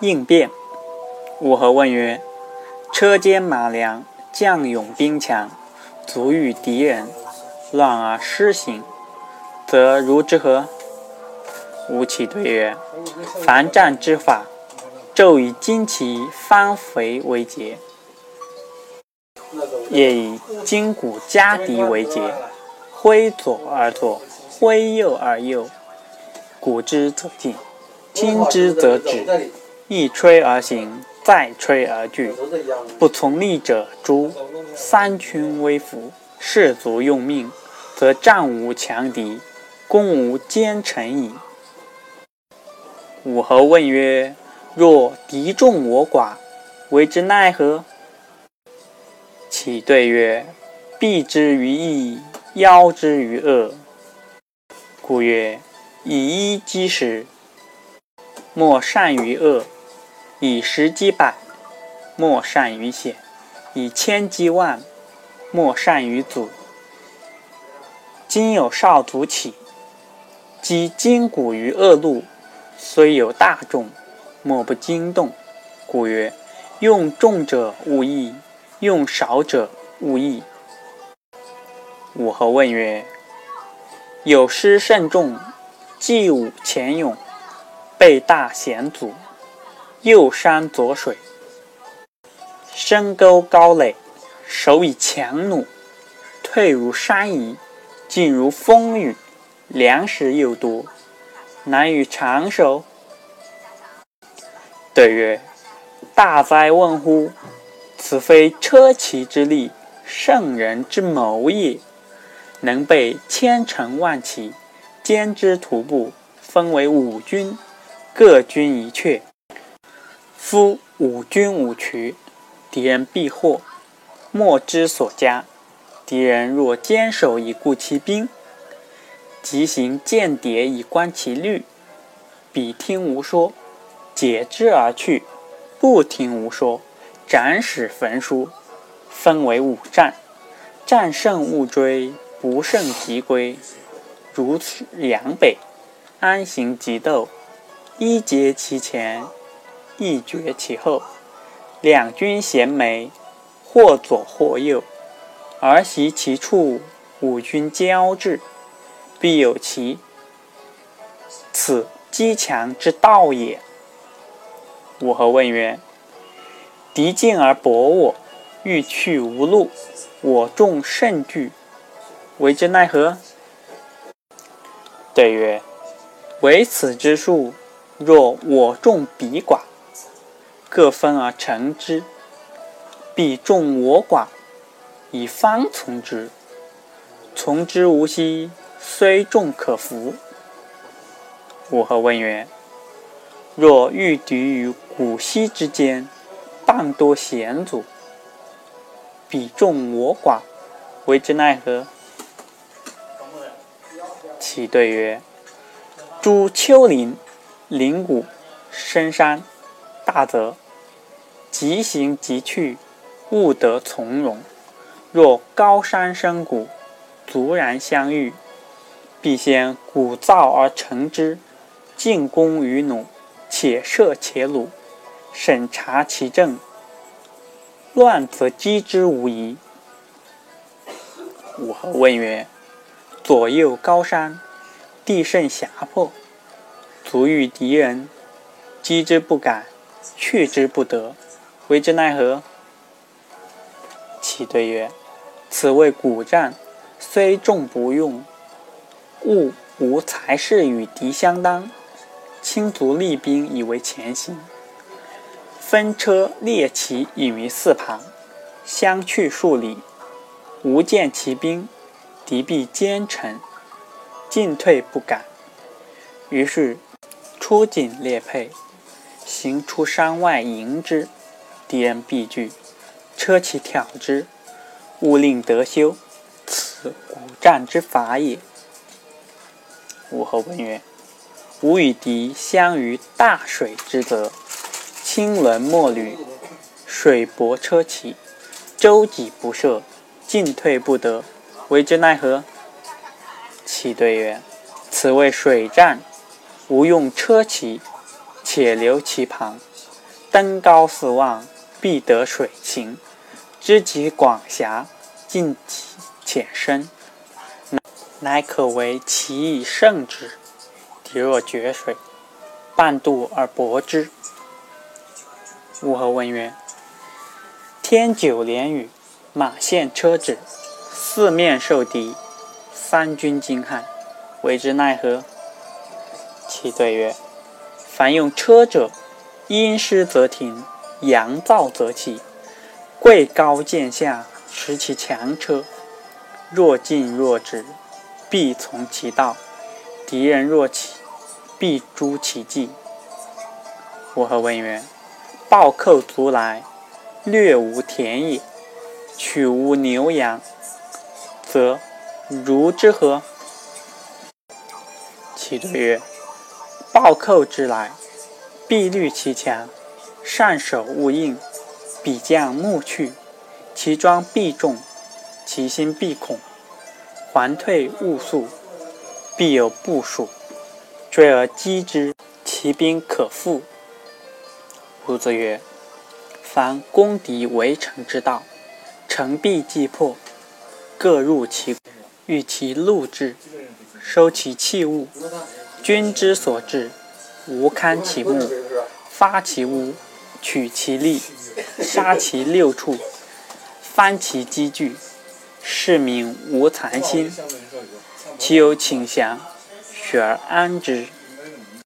应变。武侯问曰：“车坚马良，将勇兵强，足与敌人，乱而失行，则如之何？”吴起对曰：“凡战之法，昼以旌旗翻肥为节，夜以筋骨夹敌为节。挥左而左，挥右而右，鼓之则进，听之则止。一吹而行，再吹而去。不从逆者诛。三军威服，士卒用命，则战无强敌，攻无坚城矣。”武侯问曰：“若敌众我寡，为之奈何？”其对曰：“避之于义，邀之于恶。故曰：以一击十，莫善于恶；以十击百，莫善于险；以千击万，莫善于阻。今有少卒起，击筋骨于恶路。”虽有大众，莫不惊动。故曰：用众者勿益，用少者勿益。武侯问曰：有诗甚众，既武前勇，备大险阻，右山左水，深沟高垒，手以强弩，退如山移，进如风雨，粮食又多。难于长守。对曰：“大哉问乎！此非车骑之力，圣人之谋也。能备千乘万骑，兼之徒步，分为五军，各军一阙。夫五军五渠，敌人必获，莫之所加。敌人若坚守以固其兵。”即行间谍以观其虑，彼听无说，解之而去；不听无说，斩使焚书。分为五战，战胜勿追，不胜即归。如此两北，安行即斗，一节其前，一绝其后。两军衔枚，或左或右，而袭其处，五军交至。必有其，此击强之道也。武侯问曰：“敌进而搏我，欲去无路，我众甚惧，为之奈何？”对曰：“唯此之术，若我众彼寡，各分而成之，必众我寡，以方从之，从之无息。”虽众可服。武侯问曰：“若遇敌于古溪之间，半多险阻，彼众我寡，为之奈何？”其对曰：“诸丘陵、陵谷、深山，大则即行即去，勿得从容；若高山深谷，卒然相遇。”必先鼓噪而成之，进攻于弩，且射且虏，审查其政，乱则击之无疑。武侯问曰：“左右高山，地甚狭破，足遇敌人，击之不敢，去之不得，为之奈何？”其对曰：“此谓古战，虽众不用。”物无才势与敌相当，轻卒厉兵以为前行，分车列骑以于四旁，相去数里，无见其兵，敌必坚城，进退不敢。于是出警列配，行出山外迎之，敌人必惧，车骑挑之，勿令得休。此古战之法也。武侯问曰：“吾与敌相于大水之泽，轻轮末履，水泊车骑，舟楫不涉，进退不得，为之奈何？”其对曰：“此谓水战，吾用车骑，且留其旁，登高四望，必得水晴。知其广狭，尽其浅深，乃可为其以胜之。敌若决水，半渡而泊之。物和问曰：天九连雨，马陷车止，四面受敌，三军惊骇，为之奈何？其对曰：凡用车者，阴湿则停，阳燥则起。贵高见下，持其强车；若进若止，必从其道；敌人若起，必诛其计。我何问曰：暴寇卒来，略无田野，取无牛羊，则如之何？其对曰：暴寇之来，必虑其强，善守勿应。彼将暮去，其装必重，其心必恐。还退勿速，必有部署，追而击之，其兵可复。孺子曰：凡攻敌围城之道，城必既破，各入其欲其戮之，收其器物。君之所至，无堪其目，发其屋，取其利。杀其六畜，翻其积聚，是民无残心。其有请降，许而安之。